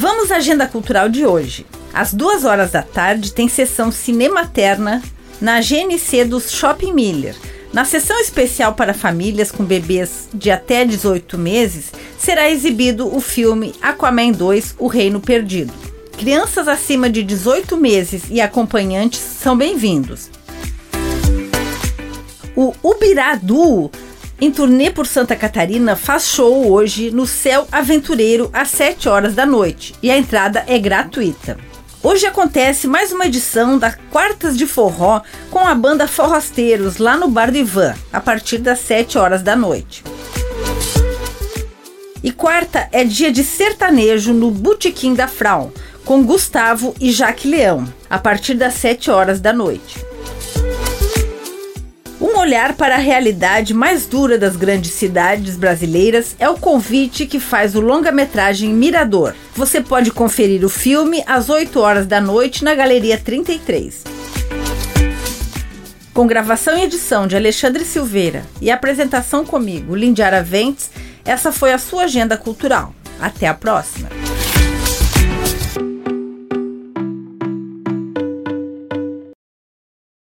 Vamos à agenda cultural de hoje. Às duas horas da tarde tem sessão Cinematerna na GNC do Shopping Miller. Na sessão especial para famílias com bebês de até 18 meses, será exibido o filme Aquaman 2 O Reino Perdido. Crianças acima de 18 meses e acompanhantes são bem-vindos. O Ubiradu, em turnê por Santa Catarina, faz show hoje no Céu Aventureiro às 7 horas da noite e a entrada é gratuita. Hoje acontece mais uma edição da Quartas de Forró com a banda Forrosteiros lá no Bar do Ivan, a partir das 7 horas da noite. E quarta é dia de sertanejo no Botequim da Frau, com Gustavo e Jaque Leão, a partir das 7 horas da noite. Olhar para a realidade mais dura das grandes cidades brasileiras é o convite que faz o longa-metragem Mirador. Você pode conferir o filme às 8 horas da noite na Galeria 33. Com gravação e edição de Alexandre Silveira e apresentação comigo, Lindiara Ventes, essa foi a sua agenda cultural. Até a próxima!